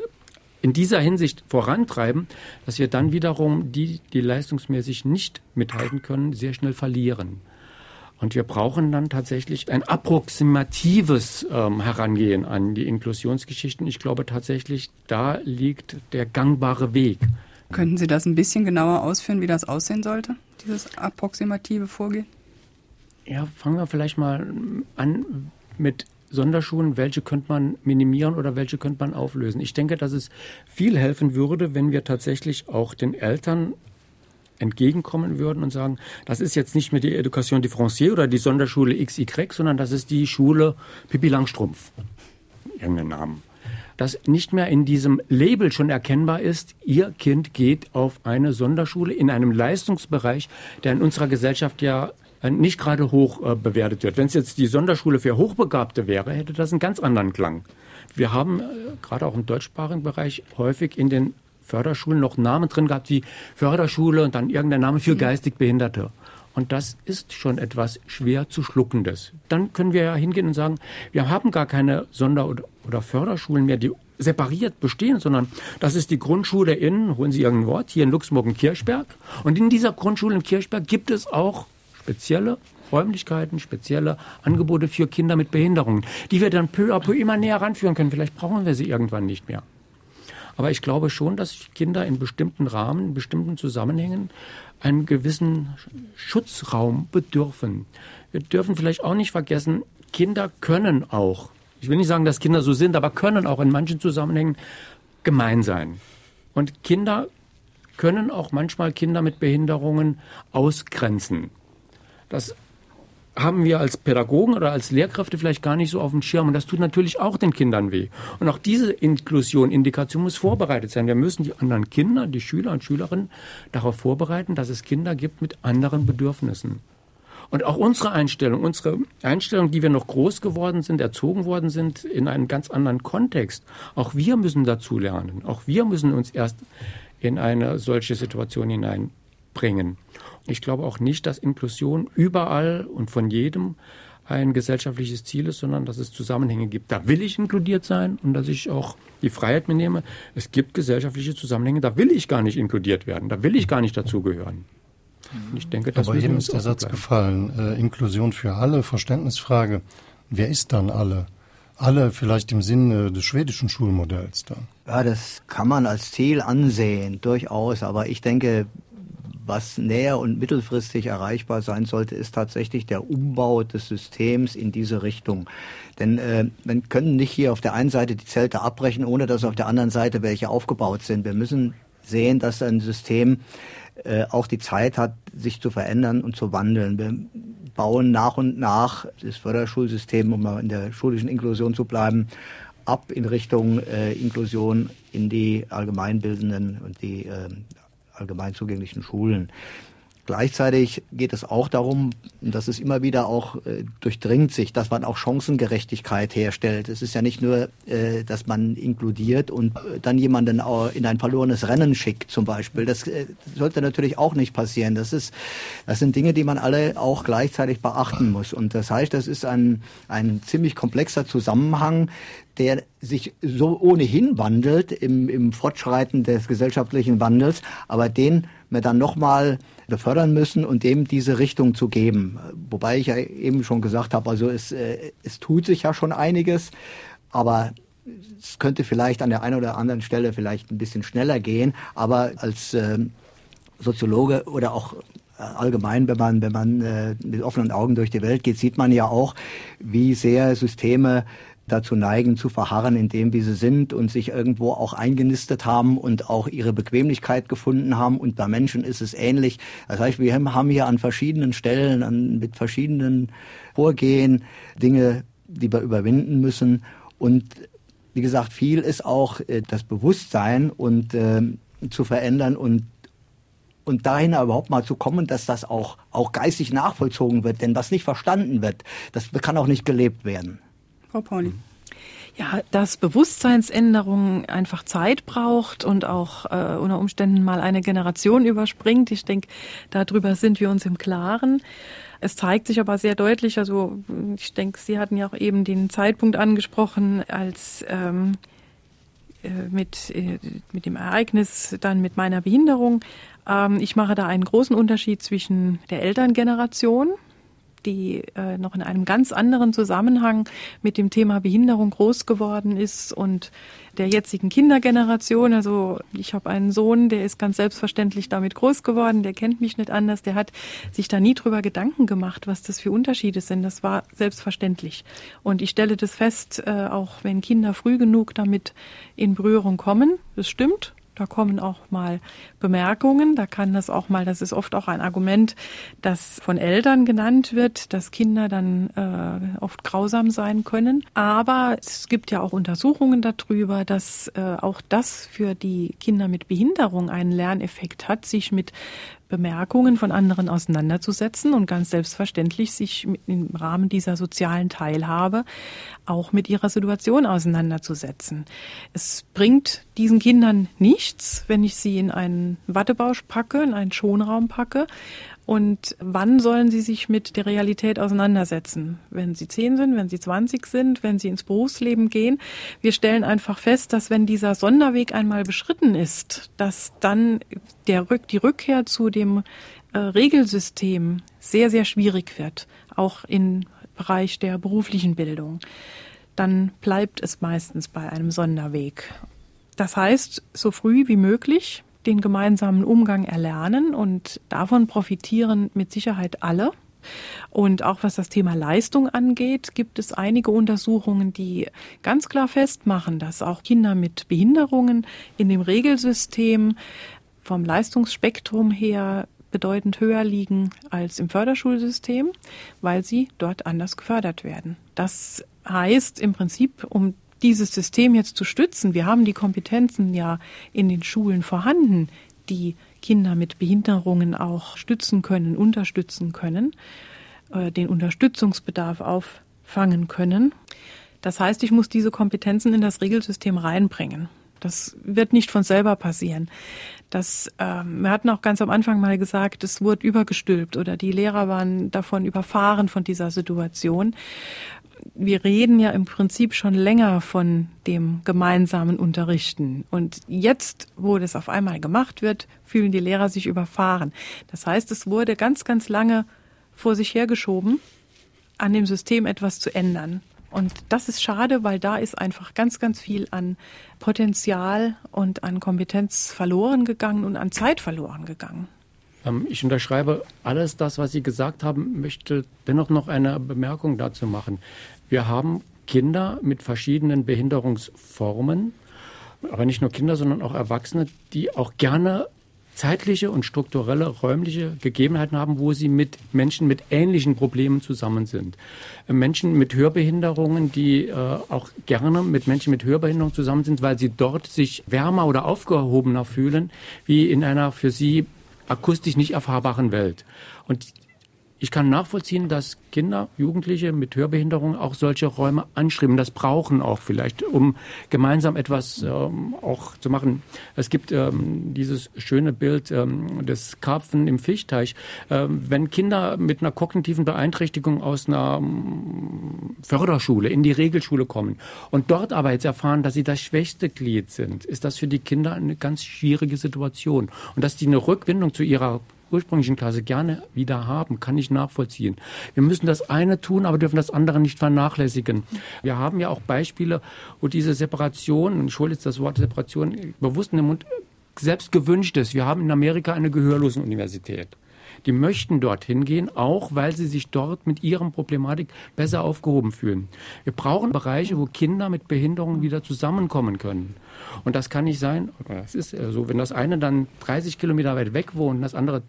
in dieser Hinsicht vorantreiben, dass wir dann wiederum die, die leistungsmäßig nicht mithalten können, sehr schnell verlieren. Und wir brauchen dann tatsächlich ein approximatives ähm, Herangehen an die Inklusionsgeschichten. Ich glaube tatsächlich, da liegt der gangbare Weg. Könnten Sie das ein bisschen genauer ausführen, wie das aussehen sollte, dieses approximative Vorgehen? Ja, fangen wir vielleicht mal an mit Sonderschulen, welche könnte man minimieren oder welche könnte man auflösen. Ich denke, dass es viel helfen würde, wenn wir tatsächlich auch den Eltern entgegenkommen würden und sagen, das ist jetzt nicht mehr die Education differenciée oder die Sonderschule XY, sondern das ist die Schule Pippi Langstrumpf. Irgendeinen Namen. Dass nicht mehr in diesem Label schon erkennbar ist, Ihr Kind geht auf eine Sonderschule in einem Leistungsbereich, der in unserer Gesellschaft ja nicht gerade hoch äh, bewertet wird. Wenn es jetzt die Sonderschule für Hochbegabte wäre, hätte das einen ganz anderen Klang. Wir haben äh, gerade auch im deutschsprachigen Bereich häufig in den Förderschulen noch Namen drin gehabt wie Förderschule und dann irgendein Name für mhm. geistig Behinderte. Und das ist schon etwas schwer zu schluckendes. Dann können wir ja hingehen und sagen, wir haben gar keine Sonder- oder Förderschulen mehr, die separiert bestehen, sondern das ist die Grundschule in, holen Sie irgendein Wort, hier in Luxemburg in Kirchberg. Und in dieser Grundschule in Kirchberg gibt es auch spezielle Räumlichkeiten, spezielle Angebote für Kinder mit Behinderungen, die wir dann peu à peu immer näher ranführen können. Vielleicht brauchen wir sie irgendwann nicht mehr. Aber ich glaube schon, dass Kinder in bestimmten Rahmen, in bestimmten Zusammenhängen einen gewissen Schutzraum bedürfen. Wir dürfen vielleicht auch nicht vergessen, Kinder können auch, ich will nicht sagen, dass Kinder so sind, aber können auch in manchen Zusammenhängen gemein sein. Und Kinder können auch manchmal Kinder mit Behinderungen ausgrenzen. Das haben wir als Pädagogen oder als Lehrkräfte vielleicht gar nicht so auf dem Schirm. Und das tut natürlich auch den Kindern weh. Und auch diese Inklusion, Indikation muss vorbereitet sein. Wir müssen die anderen Kinder, die Schüler und Schülerinnen darauf vorbereiten, dass es Kinder gibt mit anderen Bedürfnissen. Und auch unsere Einstellung, unsere Einstellung, die wir noch groß geworden sind, erzogen worden sind, in einem ganz anderen Kontext. Auch wir müssen dazu lernen. Auch wir müssen uns erst in eine solche Situation hineinbringen. Ich glaube auch nicht, dass Inklusion überall und von jedem ein gesellschaftliches Ziel ist, sondern dass es Zusammenhänge gibt. Da will ich inkludiert sein und dass ich auch die Freiheit mir nehme. Es gibt gesellschaftliche Zusammenhänge, da will ich gar nicht inkludiert werden, da will ich gar nicht dazugehören. Ich denke, das Aber eben ist der Satz bleiben. gefallen. Äh, Inklusion für alle, Verständnisfrage. Wer ist dann alle? Alle vielleicht im Sinne des schwedischen Schulmodells dann. Ja, das kann man als Ziel ansehen, durchaus. Aber ich denke, was näher und mittelfristig erreichbar sein sollte, ist tatsächlich der Umbau des Systems in diese Richtung. Denn äh, wir können nicht hier auf der einen Seite die Zelte abbrechen, ohne dass auf der anderen Seite welche aufgebaut sind. Wir müssen sehen, dass ein System äh, auch die Zeit hat, sich zu verändern und zu wandeln. Wir bauen nach und nach das Förderschulsystem, um mal in der schulischen Inklusion zu bleiben, ab in Richtung äh, Inklusion in die allgemeinbildenden und die äh, allgemein zugänglichen Schulen. Gleichzeitig geht es auch darum, dass es immer wieder auch äh, durchdringt sich, dass man auch Chancengerechtigkeit herstellt. Es ist ja nicht nur, äh, dass man inkludiert und äh, dann jemanden in ein verlorenes Rennen schickt zum Beispiel. Das äh, sollte natürlich auch nicht passieren. Das ist, das sind Dinge, die man alle auch gleichzeitig beachten muss. Und das heißt, das ist ein, ein ziemlich komplexer Zusammenhang, der sich so ohnehin wandelt im, im Fortschreiten des gesellschaftlichen Wandels, aber den wir dann nochmal befördern müssen und dem diese Richtung zu geben. Wobei ich ja eben schon gesagt habe, also es, äh, es tut sich ja schon einiges, aber es könnte vielleicht an der einen oder anderen Stelle vielleicht ein bisschen schneller gehen, aber als äh, Soziologe oder auch äh, allgemein, wenn man, wenn man mit offenen Augen durch die Welt geht, sieht man ja auch, wie sehr Systeme dazu neigen, zu verharren in dem, wie sie sind und sich irgendwo auch eingenistet haben und auch ihre Bequemlichkeit gefunden haben. Und bei Menschen ist es ähnlich. Das heißt, wir haben hier an verschiedenen Stellen, an, mit verschiedenen Vorgehen Dinge, die wir überwinden müssen. Und wie gesagt, viel ist auch äh, das Bewusstsein und äh, zu verändern und und dahin überhaupt mal zu kommen, dass das auch, auch geistig nachvollzogen wird. Denn was nicht verstanden wird, das kann auch nicht gelebt werden. Frau Pauli. Ja, dass Bewusstseinsänderung einfach Zeit braucht und auch äh, unter Umständen mal eine Generation überspringt. Ich denke, darüber sind wir uns im Klaren. Es zeigt sich aber sehr deutlich, also ich denke, Sie hatten ja auch eben den Zeitpunkt angesprochen, als ähm, äh, mit, äh, mit dem Ereignis dann mit meiner Behinderung. Ähm, ich mache da einen großen Unterschied zwischen der Elterngeneration, die äh, noch in einem ganz anderen Zusammenhang mit dem Thema Behinderung groß geworden ist und der jetzigen Kindergeneration. Also ich habe einen Sohn, der ist ganz selbstverständlich damit groß geworden, der kennt mich nicht anders, der hat sich da nie drüber Gedanken gemacht, was das für Unterschiede sind. Das war selbstverständlich. Und ich stelle das fest, äh, auch wenn Kinder früh genug damit in Berührung kommen, das stimmt, da kommen auch mal Bemerkungen. Da kann das auch mal, das ist oft auch ein Argument, das von Eltern genannt wird, dass Kinder dann äh, oft grausam sein können. Aber es gibt ja auch Untersuchungen darüber, dass äh, auch das für die Kinder mit Behinderung einen Lerneffekt hat, sich mit Bemerkungen von anderen auseinanderzusetzen und ganz selbstverständlich sich im Rahmen dieser sozialen Teilhabe auch mit ihrer Situation auseinanderzusetzen. Es bringt diesen Kindern nichts, wenn ich sie in einen Wattebausch packe, in einen Schonraum packe und wann sollen Sie sich mit der Realität auseinandersetzen? Wenn Sie zehn sind, wenn Sie zwanzig sind, wenn Sie ins Berufsleben gehen. Wir stellen einfach fest, dass wenn dieser Sonderweg einmal beschritten ist, dass dann der Rück, die Rückkehr zu dem äh, Regelsystem sehr, sehr schwierig wird, auch im Bereich der beruflichen Bildung. Dann bleibt es meistens bei einem Sonderweg. Das heißt, so früh wie möglich den gemeinsamen Umgang erlernen und davon profitieren mit Sicherheit alle. Und auch was das Thema Leistung angeht, gibt es einige Untersuchungen, die ganz klar festmachen, dass auch Kinder mit Behinderungen in dem Regelsystem vom Leistungsspektrum her bedeutend höher liegen als im Förderschulsystem, weil sie dort anders gefördert werden. Das heißt im Prinzip, um dieses System jetzt zu stützen. Wir haben die Kompetenzen ja in den Schulen vorhanden, die Kinder mit Behinderungen auch stützen können, unterstützen können, äh, den Unterstützungsbedarf auffangen können. Das heißt, ich muss diese Kompetenzen in das Regelsystem reinbringen. Das wird nicht von selber passieren. Das, ähm, wir hatten auch ganz am Anfang mal gesagt, es wurde übergestülpt oder die Lehrer waren davon überfahren von dieser Situation wir reden ja im Prinzip schon länger von dem gemeinsamen Unterrichten. Und jetzt, wo das auf einmal gemacht wird, fühlen die Lehrer sich überfahren. Das heißt, es wurde ganz, ganz lange vor sich hergeschoben, an dem System etwas zu ändern. Und das ist schade, weil da ist einfach ganz, ganz viel an Potenzial und an Kompetenz verloren gegangen und an Zeit verloren gegangen. Ähm, ich unterschreibe alles das, was Sie gesagt haben, möchte dennoch noch eine Bemerkung dazu machen. Wir haben Kinder mit verschiedenen Behinderungsformen, aber nicht nur Kinder, sondern auch Erwachsene, die auch gerne zeitliche und strukturelle räumliche Gegebenheiten haben, wo sie mit Menschen mit ähnlichen Problemen zusammen sind. Menschen mit Hörbehinderungen, die äh, auch gerne mit Menschen mit Hörbehinderung zusammen sind, weil sie dort sich wärmer oder aufgehobener fühlen, wie in einer für sie akustisch nicht erfahrbaren Welt. Und ich kann nachvollziehen, dass Kinder, Jugendliche mit Hörbehinderung auch solche Räume anstreben. Das brauchen auch vielleicht, um gemeinsam etwas ähm, auch zu machen. Es gibt ähm, dieses schöne Bild ähm, des Karpfen im Fischteich. Ähm, wenn Kinder mit einer kognitiven Beeinträchtigung aus einer ähm, Förderschule in die Regelschule kommen und dort aber jetzt erfahren, dass sie das schwächste Glied sind, ist das für die Kinder eine ganz schwierige Situation. Und dass die eine Rückbindung zu ihrer ursprünglichen Klasse gerne wieder haben, kann ich nachvollziehen. Wir müssen das eine tun, aber dürfen das andere nicht vernachlässigen. Wir haben ja auch Beispiele, wo diese Separation, jetzt das Wort Separation bewusst in den Mund, selbst gewünscht ist. Wir haben in Amerika eine Gehörlosenuniversität. Die möchten dorthin gehen, auch weil sie sich dort mit ihrem Problematik besser aufgehoben fühlen. Wir brauchen Bereiche, wo Kinder mit Behinderungen wieder zusammenkommen können. Und das kann nicht sein, es ist so, wenn das eine dann 30 Kilometer weit weg wohnt, das andere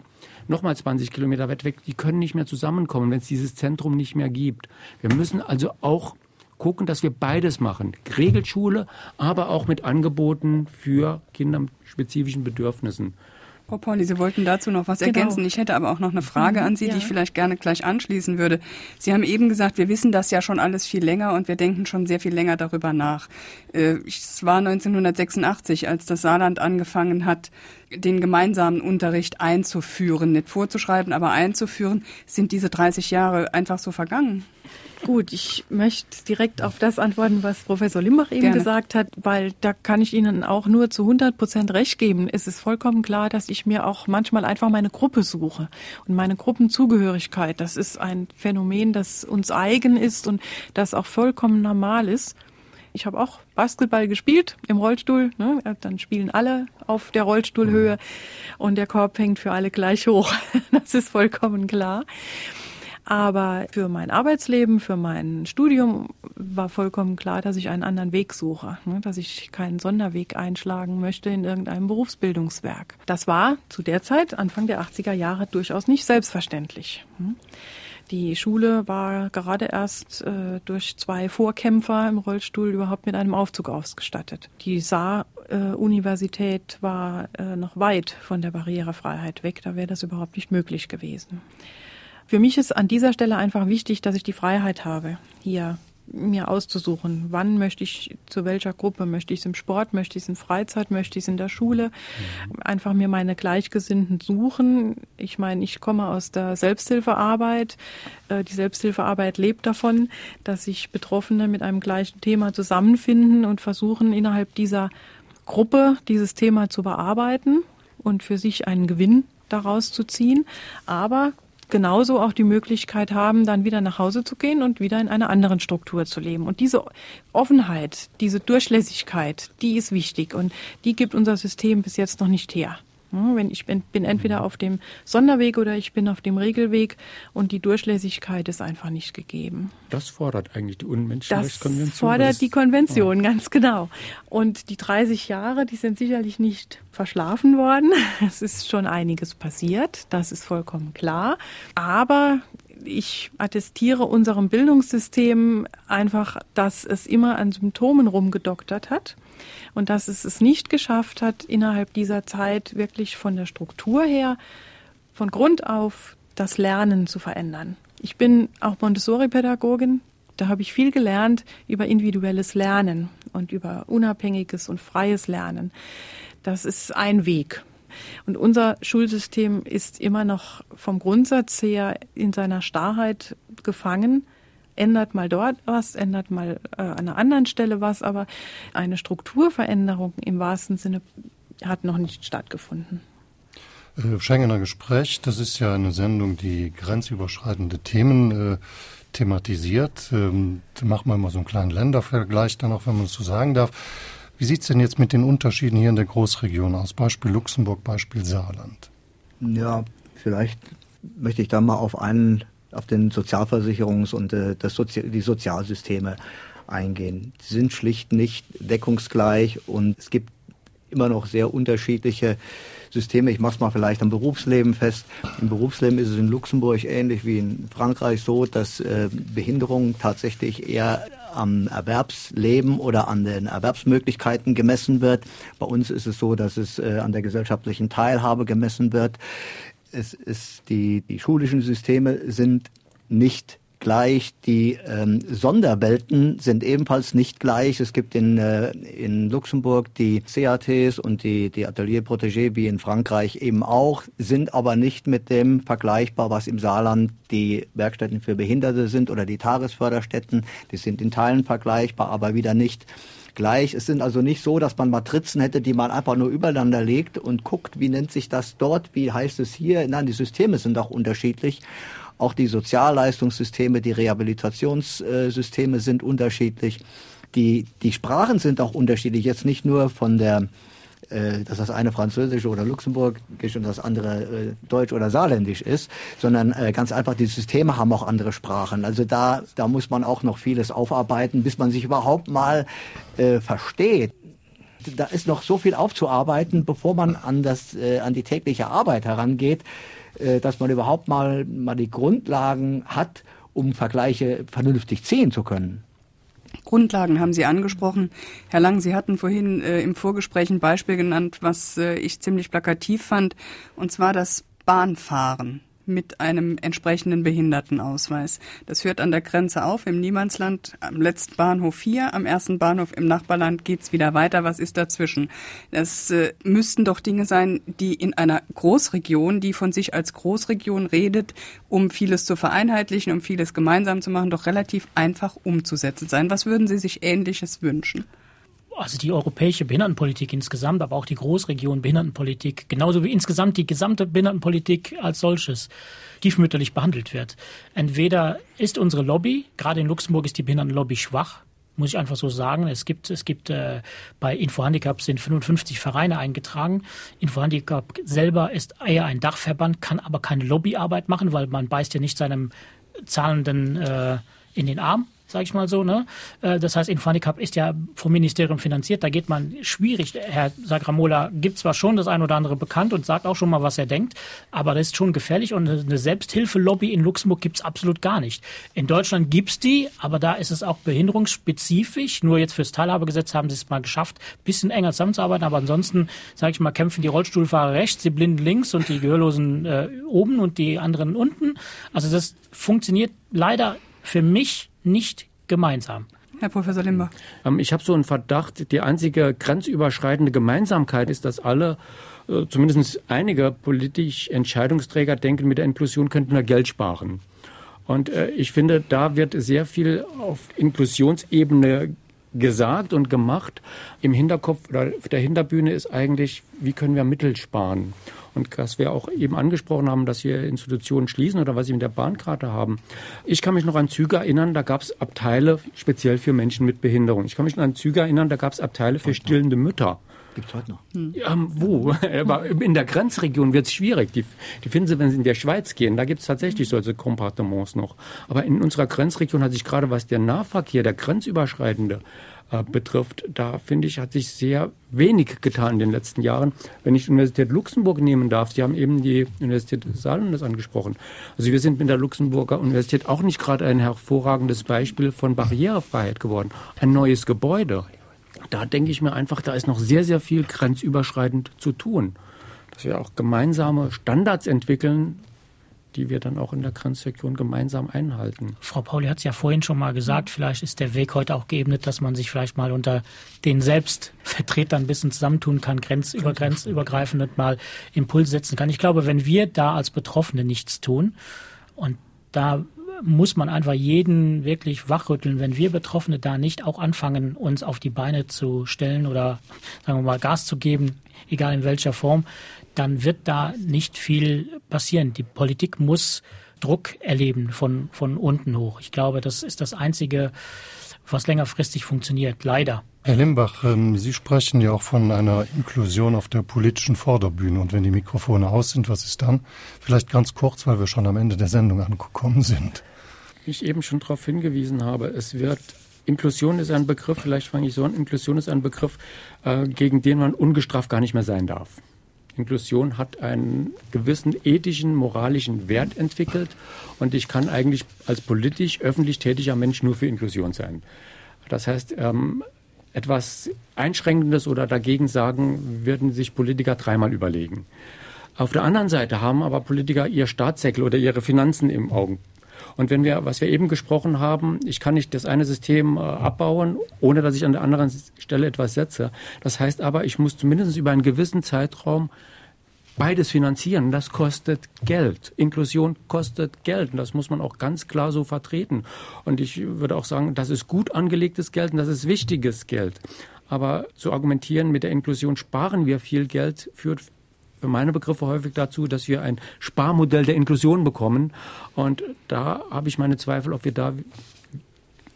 nochmal 20 Kilometer weit weg, die können nicht mehr zusammenkommen, wenn es dieses Zentrum nicht mehr gibt. Wir müssen also auch gucken, dass wir beides machen. Regelschule, aber auch mit Angeboten für Kinder mit spezifischen Bedürfnissen. Frau Pauli, Sie wollten dazu noch was genau. ergänzen. Ich hätte aber auch noch eine Frage an Sie, ja. die ich vielleicht gerne gleich anschließen würde. Sie haben eben gesagt, wir wissen das ja schon alles viel länger und wir denken schon sehr viel länger darüber nach. Äh, es war 1986, als das Saarland angefangen hat, den gemeinsamen Unterricht einzuführen, nicht vorzuschreiben, aber einzuführen. Sind diese 30 Jahre einfach so vergangen? Gut, ich möchte direkt auf das antworten, was Professor Limbach eben Gerne. gesagt hat, weil da kann ich Ihnen auch nur zu 100 Prozent recht geben. Es ist vollkommen klar, dass ich mir auch manchmal einfach meine Gruppe suche und meine Gruppenzugehörigkeit. Das ist ein Phänomen, das uns eigen ist und das auch vollkommen normal ist. Ich habe auch Basketball gespielt im Rollstuhl. Ne? Dann spielen alle auf der Rollstuhlhöhe mhm. und der Korb hängt für alle gleich hoch. Das ist vollkommen klar. Aber für mein Arbeitsleben, für mein Studium war vollkommen klar, dass ich einen anderen Weg suche, ne, dass ich keinen Sonderweg einschlagen möchte in irgendeinem Berufsbildungswerk. Das war zu der Zeit, Anfang der 80er Jahre, durchaus nicht selbstverständlich. Hm. Die Schule war gerade erst äh, durch zwei Vorkämpfer im Rollstuhl überhaupt mit einem Aufzug ausgestattet. Die Saar-Universität äh, war äh, noch weit von der Barrierefreiheit weg. Da wäre das überhaupt nicht möglich gewesen. Für mich ist an dieser Stelle einfach wichtig, dass ich die Freiheit habe, hier mir auszusuchen, wann möchte ich zu welcher Gruppe, möchte ich es im Sport, möchte ich es in Freizeit, möchte ich es in der Schule, mhm. einfach mir meine Gleichgesinnten suchen. Ich meine, ich komme aus der Selbsthilfearbeit. Äh, die Selbsthilfearbeit lebt davon, dass sich Betroffene mit einem gleichen Thema zusammenfinden und versuchen, innerhalb dieser Gruppe dieses Thema zu bearbeiten und für sich einen Gewinn daraus zu ziehen. Aber genauso auch die Möglichkeit haben, dann wieder nach Hause zu gehen und wieder in einer anderen Struktur zu leben. Und diese Offenheit, diese Durchlässigkeit, die ist wichtig und die gibt unser System bis jetzt noch nicht her. Wenn ich bin, bin entweder auf dem Sonderweg oder ich bin auf dem Regelweg und die Durchlässigkeit ist einfach nicht gegeben. Das fordert eigentlich die Unmenschenrechtskonvention. Das fordert das die Konvention, oh. ganz genau. Und die 30 Jahre, die sind sicherlich nicht verschlafen worden. Es ist schon einiges passiert, das ist vollkommen klar. Aber ich attestiere unserem Bildungssystem einfach, dass es immer an Symptomen rumgedoktert hat und dass es es nicht geschafft hat, innerhalb dieser Zeit wirklich von der Struktur her, von Grund auf das Lernen zu verändern. Ich bin auch Montessori-Pädagogin. Da habe ich viel gelernt über individuelles Lernen und über unabhängiges und freies Lernen. Das ist ein Weg. Und unser Schulsystem ist immer noch vom Grundsatz her in seiner Starrheit gefangen ändert mal dort was, ändert mal äh, an einer anderen Stelle was, aber eine Strukturveränderung im wahrsten Sinne hat noch nicht stattgefunden. Äh, Schengener Gespräch, das ist ja eine Sendung, die grenzüberschreitende Themen äh, thematisiert. Ähm, da machen wir mal so einen kleinen Ländervergleich dann auch, wenn man es so sagen darf. Wie sieht es denn jetzt mit den Unterschieden hier in der Großregion aus? Beispiel Luxemburg, Beispiel Saarland. Ja, vielleicht möchte ich da mal auf einen auf den Sozialversicherungs- und äh, das Sozi die Sozialsysteme eingehen. Sie sind schlicht nicht deckungsgleich und es gibt immer noch sehr unterschiedliche Systeme. Ich mache es mal vielleicht am Berufsleben fest. Im Berufsleben ist es in Luxemburg ähnlich wie in Frankreich so, dass äh, Behinderung tatsächlich eher am Erwerbsleben oder an den Erwerbsmöglichkeiten gemessen wird. Bei uns ist es so, dass es äh, an der gesellschaftlichen Teilhabe gemessen wird es ist die, die schulischen Systeme sind nicht gleich. Die ähm, Sonderwelten sind ebenfalls nicht gleich. Es gibt in, äh, in Luxemburg die CATs und die, die Atelier Protégé wie in Frankreich eben auch, sind aber nicht mit dem vergleichbar, was im Saarland die Werkstätten für Behinderte sind oder die Tagesförderstätten. Die sind in Teilen vergleichbar, aber wieder nicht gleich. Es sind also nicht so, dass man Matrizen hätte, die man einfach nur übereinander legt und guckt, wie nennt sich das dort, wie heißt es hier. Nein, die Systeme sind auch unterschiedlich. Auch die Sozialleistungssysteme, die Rehabilitationssysteme sind unterschiedlich. Die, die Sprachen sind auch unterschiedlich. Jetzt nicht nur von der dass das eine französisch oder luxemburgisch und das andere äh, deutsch oder saarländisch ist, sondern äh, ganz einfach die Systeme haben auch andere Sprachen. Also da, da muss man auch noch vieles aufarbeiten, bis man sich überhaupt mal äh, versteht. Da ist noch so viel aufzuarbeiten, bevor man an, das, äh, an die tägliche Arbeit herangeht, äh, dass man überhaupt mal, mal die Grundlagen hat, um Vergleiche vernünftig ziehen zu können. Grundlagen haben Sie angesprochen. Herr Lang, Sie hatten vorhin äh, im Vorgespräch ein Beispiel genannt, was äh, ich ziemlich plakativ fand, und zwar das Bahnfahren mit einem entsprechenden Behindertenausweis. Das hört an der Grenze auf im Niemandsland am letzten Bahnhof hier, am ersten Bahnhof im Nachbarland geht's wieder weiter. Was ist dazwischen? Das äh, müssten doch Dinge sein, die in einer Großregion, die von sich als Großregion redet, um vieles zu vereinheitlichen, um vieles gemeinsam zu machen, doch relativ einfach umzusetzen sein. Was würden Sie sich Ähnliches wünschen? Also die europäische Behindertenpolitik insgesamt, aber auch die Großregion Behindertenpolitik, genauso wie insgesamt die gesamte Behindertenpolitik als solches tiefmütterlich behandelt wird. Entweder ist unsere Lobby, gerade in Luxemburg ist die Behindertenlobby schwach, muss ich einfach so sagen. Es gibt, es gibt äh, bei Infohandicap sind 55 Vereine eingetragen. Infohandicap selber ist eher ein Dachverband, kann aber keine Lobbyarbeit machen, weil man beißt ja nicht seinem Zahlenden äh, in den Arm sage ich mal so. Ne? Äh, das heißt, Infanicap ist ja vom Ministerium finanziert. Da geht man schwierig. Herr Sagramola gibt zwar schon das ein oder andere bekannt und sagt auch schon mal, was er denkt, aber das ist schon gefährlich und eine Selbsthilfelobby in Luxemburg gibt es absolut gar nicht. In Deutschland gibt es die, aber da ist es auch behinderungsspezifisch. Nur jetzt fürs Teilhabegesetz haben sie es mal geschafft, bisschen enger zusammenzuarbeiten, aber ansonsten, sage ich mal, kämpfen die Rollstuhlfahrer rechts, die Blinden links und die Gehörlosen äh, oben und die anderen unten. Also das funktioniert leider für mich nicht gemeinsam. Herr Professor Limber. Ähm, ich habe so einen Verdacht, die einzige grenzüberschreitende Gemeinsamkeit ist, dass alle, äh, zumindest einige politisch Entscheidungsträger denken, mit der Inklusion könnten wir Geld sparen. Und äh, ich finde, da wird sehr viel auf Inklusionsebene gesagt und gemacht. Im Hinterkopf oder auf der Hinterbühne ist eigentlich, wie können wir Mittel sparen? Und was wir auch eben angesprochen haben, dass wir Institutionen schließen oder was sie mit der Bahnkarte haben. Ich kann mich noch an Züge erinnern, da gab es Abteile speziell für Menschen mit Behinderung. Ich kann mich noch an Züge erinnern, da gab es Abteile für stillende Mütter. Gibt es heute noch? Hm. Ja, wo? Aber in der Grenzregion wird es schwierig. Die, die, finden Sie, wenn Sie in der Schweiz gehen. Da gibt es tatsächlich solche Kompartements noch. Aber in unserer Grenzregion hat sich gerade was der Nahverkehr, der grenzüberschreitende, äh, betrifft, da finde ich, hat sich sehr wenig getan in den letzten Jahren. Wenn ich die Universität Luxemburg nehmen darf, Sie haben eben die Universität Saarlandes angesprochen. Also wir sind mit der Luxemburger Universität auch nicht gerade ein hervorragendes Beispiel von Barrierefreiheit geworden. Ein neues Gebäude. Da denke ich mir einfach, da ist noch sehr, sehr viel grenzüberschreitend zu tun. Dass wir auch gemeinsame Standards entwickeln, die wir dann auch in der Grenzregion gemeinsam einhalten. Frau Pauli hat es ja vorhin schon mal gesagt, vielleicht ist der Weg heute auch geebnet, dass man sich vielleicht mal unter den Selbstvertretern ein bisschen zusammentun kann, grenzüber, grenzübergreifend mal Impulse setzen kann. Ich glaube, wenn wir da als Betroffene nichts tun und da muss man einfach jeden wirklich wachrütteln, wenn wir Betroffene da nicht auch anfangen, uns auf die Beine zu stellen oder sagen wir mal Gas zu geben, egal in welcher Form, dann wird da nicht viel passieren. Die Politik muss Druck erleben von, von unten hoch. Ich glaube, das ist das Einzige, was längerfristig funktioniert. Leider. Herr Limbach, ähm, Sie sprechen ja auch von einer Inklusion auf der politischen Vorderbühne. Und wenn die Mikrofone aus sind, was ist dann? Vielleicht ganz kurz, weil wir schon am Ende der Sendung angekommen sind. Wie ich eben schon darauf hingewiesen habe, es wird Inklusion ist ein Begriff, vielleicht fange ich so an, Inklusion ist ein Begriff, äh, gegen den man ungestraft gar nicht mehr sein darf. Inklusion hat einen gewissen ethischen, moralischen Wert entwickelt und ich kann eigentlich als politisch, öffentlich tätiger Mensch nur für Inklusion sein. Das heißt, ähm, etwas Einschränkendes oder dagegen sagen, würden sich Politiker dreimal überlegen. Auf der anderen Seite haben aber Politiker ihr Staatssäckel oder ihre Finanzen im Augen. Und wenn wir, was wir eben gesprochen haben, ich kann nicht das eine System äh, abbauen, ohne dass ich an der anderen Stelle etwas setze. Das heißt aber, ich muss zumindest über einen gewissen Zeitraum beides finanzieren. Das kostet Geld. Inklusion kostet Geld. Und das muss man auch ganz klar so vertreten. Und ich würde auch sagen, das ist gut angelegtes Geld und das ist wichtiges Geld. Aber zu argumentieren, mit der Inklusion sparen wir viel Geld, führt meine Begriffe häufig dazu, dass wir ein Sparmodell der Inklusion bekommen. Und da habe ich meine Zweifel, ob wir da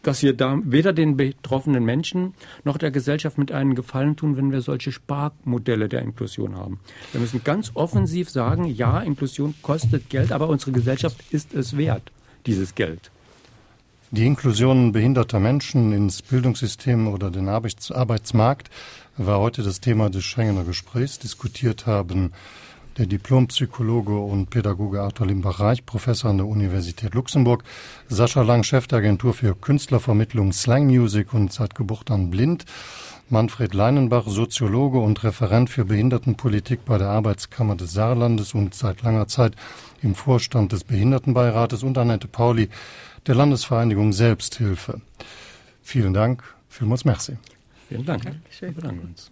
dass wir da weder den betroffenen Menschen noch der Gesellschaft mit einem Gefallen tun, wenn wir solche Sparmodelle der Inklusion haben. Wir müssen ganz offensiv sagen, ja, Inklusion kostet Geld, aber unsere Gesellschaft ist es wert, dieses Geld. Die Inklusion behinderter Menschen ins Bildungssystem oder den Arbeitsmarkt war heute das Thema des Schengener Gesprächs. Diskutiert haben der Diplompsychologe und Pädagoge Arthur Limbach-Reich, Professor an der Universität Luxemburg, Sascha Lang, Chef der Agentur für Künstlervermittlung Slang Music und seit Geburt an blind, Manfred Leinenbach, Soziologe und Referent für Behindertenpolitik bei der Arbeitskammer des Saarlandes und seit langer Zeit im Vorstand des Behindertenbeirates und Annette Pauli der Landesvereinigung Selbsthilfe. Vielen Dank, vielmals merci. Vielen Dank. Dankeschön. Wir bedanken uns.